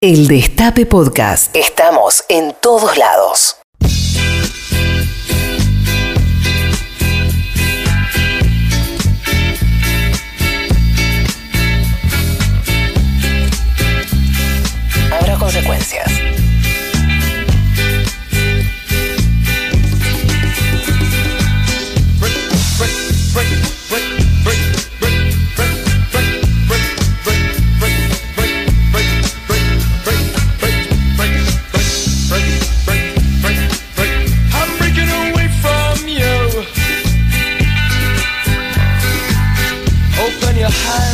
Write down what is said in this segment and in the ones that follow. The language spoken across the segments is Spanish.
El Destape Podcast. Estamos en todos lados. Habrá consecuencias. high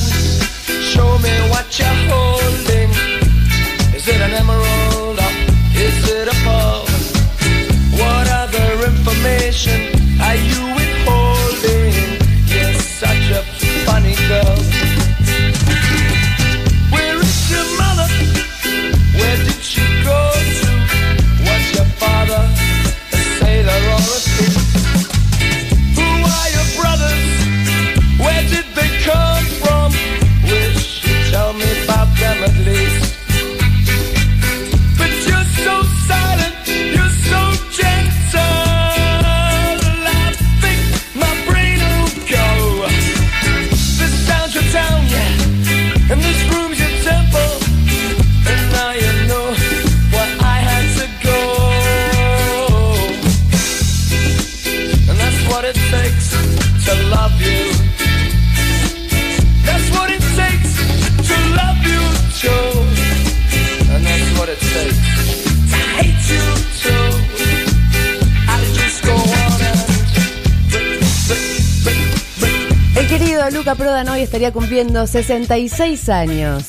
querido Luca Prodan hoy estaría cumpliendo 66 años.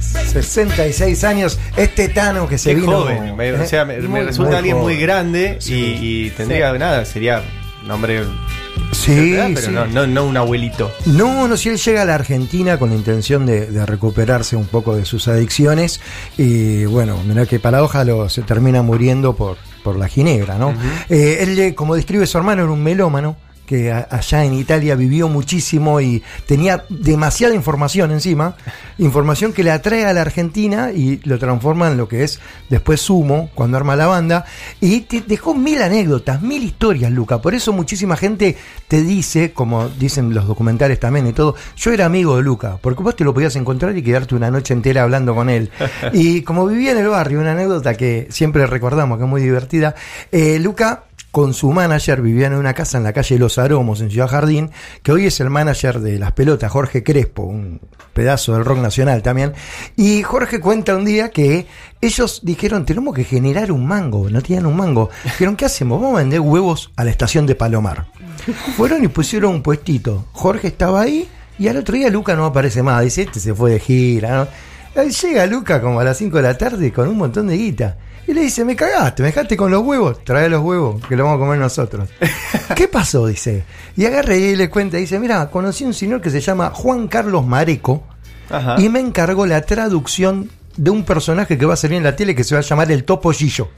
66 años, este Tano que se Qué vino. joven. Me, o ¿eh? sea, me, resulta muy alguien muy grande Sí. y, y tendría nada, sería un hombre. Sí, ¿verdad? pero sí. No, no, no un abuelito. No, no, si él llega a la Argentina con la intención de, de recuperarse un poco de sus adicciones y bueno, mirá que paradoja lo, se termina muriendo por, por la ginebra, ¿no? Eh, él, como describe su hermano, era un melómano que a- allá en Italia vivió muchísimo y tenía demasiada información encima, información que le atrae a la Argentina y lo transforma en lo que es después Sumo, cuando arma la banda, y te dejó mil anécdotas, mil historias, Luca, por eso muchísima gente te dice, como dicen los documentales también y todo, yo era amigo de Luca, porque vos te lo podías encontrar y quedarte una noche entera hablando con él. Y como vivía en el barrio, una anécdota que siempre recordamos, que es muy divertida, eh, Luca con su manager vivían en una casa en la calle Los Aromos, en Ciudad Jardín, que hoy es el manager de las pelotas, Jorge Crespo, un pedazo del rock nacional también. Y Jorge cuenta un día que ellos dijeron, tenemos que generar un mango, no tenían un mango. Dijeron, ¿qué hacemos? Vamos a vender huevos a la estación de Palomar. Fueron y pusieron un puestito. Jorge estaba ahí y al otro día Luca no aparece más. Dice, este se fue de gira. llega Luca como a las 5 de la tarde con un montón de guita. Y le dice, me cagaste, me dejaste con los huevos, trae los huevos, que los vamos a comer nosotros. ¿Qué pasó? Dice. Y agarra y le cuenta, dice, mira, conocí un señor que se llama Juan Carlos Mareco Ajá. y me encargó la traducción de un personaje que va a salir en la tele que se va a llamar el Topollillo.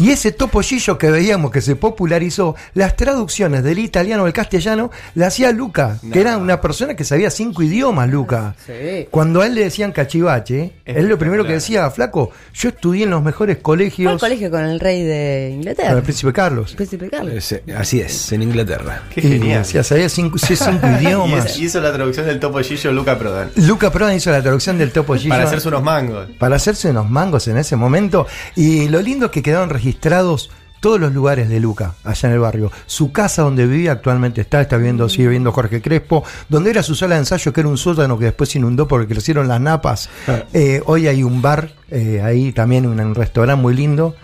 Y ese topollillo que veíamos que se popularizó, las traducciones del italiano al castellano la hacía Luca, que era una persona que sabía cinco idiomas, Luca. Sí. Cuando a él le decían cachivache, él lo primero que decía, flaco, yo estudié en los mejores colegios colegio con el rey de con Inglaterra. el príncipe Carlos. Príncipe Carlos. Ese- así es, en Inglaterra. Qué Y genial. decía, sabía cinco, cinco Y idiomas. es- hizo la traducción del Topo Gillo Luca Prodan. Luca Prodan hizo la traducción del topollillo. Para hacerse unos mangos. para hacerse unos mangos en ese momento. Y lo lindo es que quedaron registrados todos los lugares de Luca, allá en el barrio. Su casa donde vivía actualmente está, está viendo, sigue viendo Jorge Crespo, donde era su sala de ensayo, que era un sótano que después se inundó porque crecieron las napas. Eh, hoy hay un bar, eh, ahí también un, un restaurante muy lindo.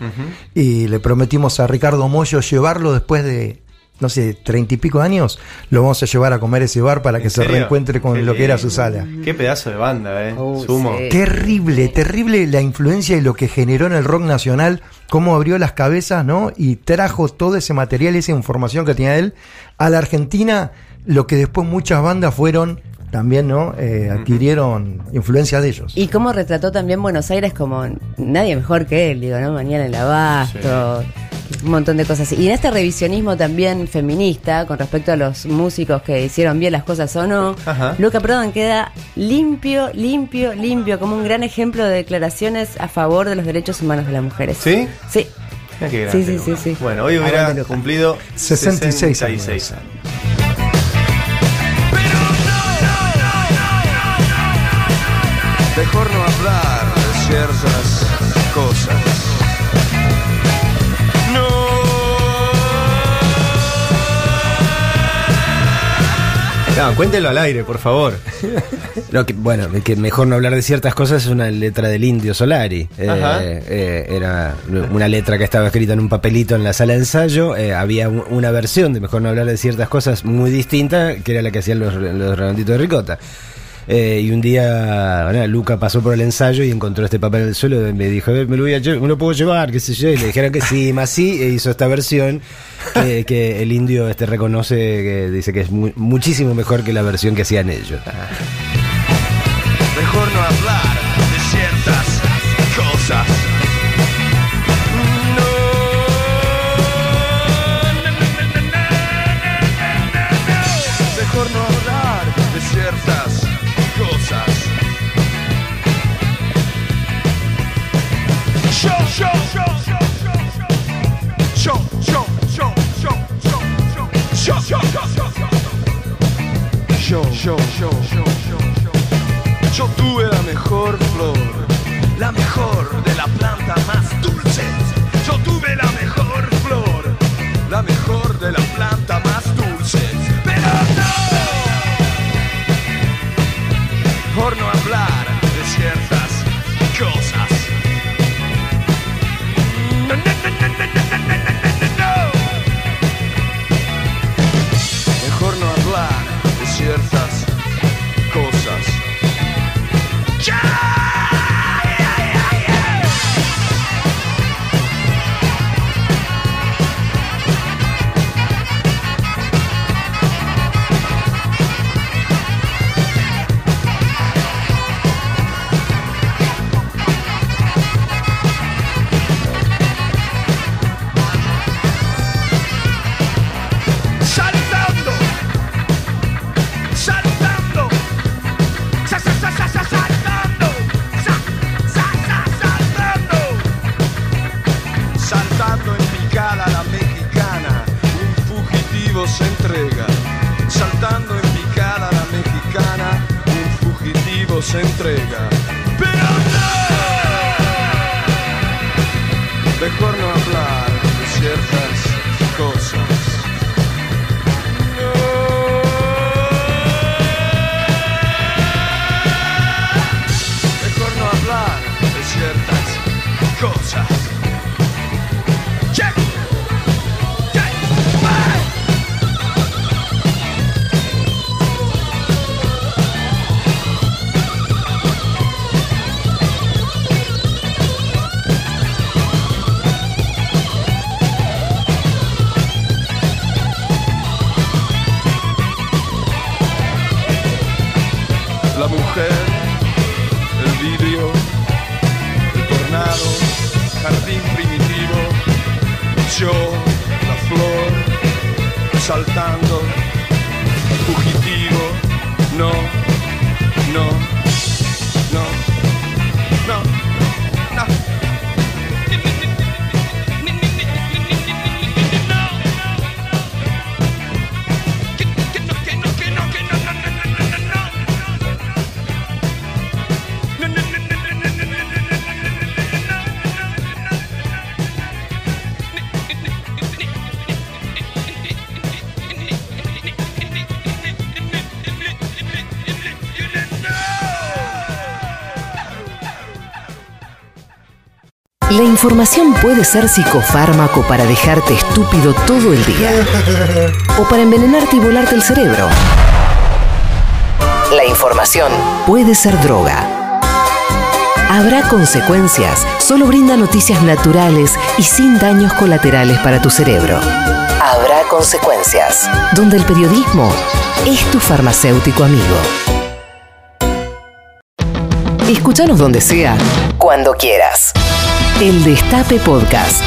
Y le prometimos a Ricardo Mollo llevarlo después de, no sé, treinta y pico años. Lo vamos a llevar a comer ese bar para que ¿En se serio? reencuentre con Qué lo que era su sala. Qué pedazo de banda, eh. Uh, Sumo. sí. Terrible, terrible la influencia y lo que generó en el rock nacional, cómo abrió las cabezas, ¿no? Y trajo todo ese material, esa información que tenía él a la Argentina, lo que después muchas bandas fueron también, ¿no? Eh, adquirieron influencia de ellos. Y cómo retrató también Buenos Aires como nadie mejor que él, digo, ¿no? Mañana el abasto. Un montón de cosas. Y en este revisionismo también feminista, con respecto a los músicos que hicieron bien las cosas o no, Ajá. Luca Prodan queda limpio, limpio, limpio, como un gran ejemplo de declaraciones a favor de los derechos humanos de las mujeres. ¿Sí? Sí. Mira qué Sí, grande, sí, sí. Bueno, hoy hubiera cumplido 66 años. 66 años. Mejor no hablar No, cuéntelo al aire, por favor. No, que, bueno, que mejor no hablar de ciertas cosas es una letra del Indio Solari. Eh, eh, era una letra que estaba escrita en un papelito en la sala de ensayo. Eh, había un- una versión de Mejor no hablar de ciertas cosas muy distinta, que era la que hacían los, los redonditos de ricota. Eh, y un día, bueno, Luca pasó por el ensayo y encontró este papel en el suelo y me dijo, "Eh, me lo, voy a me lo puedo llevar, qué sé yo. Y le dijeron que sí, más sí, e hizo esta versión que, el indio este reconoce, que dice que es mu- muchísimo mejor que la versión que hacían ellos. Mejor no hablar de ciertas cosas. Mejor no hablar de ciertas yo, yo, yo, yo, yo, yo, yo. Tuve la mejor se entrega, pero no, mejor no hablar de ciertas cosas. Mejor no hablar de ciertas cosas. Saltando, La información puede ser psicofármaco para dejarte estúpido todo el día. O para envenenarte y volarte el cerebro. La información puede ser droga. Habrá consecuencias. Solo brinda noticias naturales y sin daños colaterales para tu cerebro. Habrá consecuencias. Donde el periodismo es tu farmacéutico amigo. Escúchanos donde sea, cuando quieras. El Destape Podcast.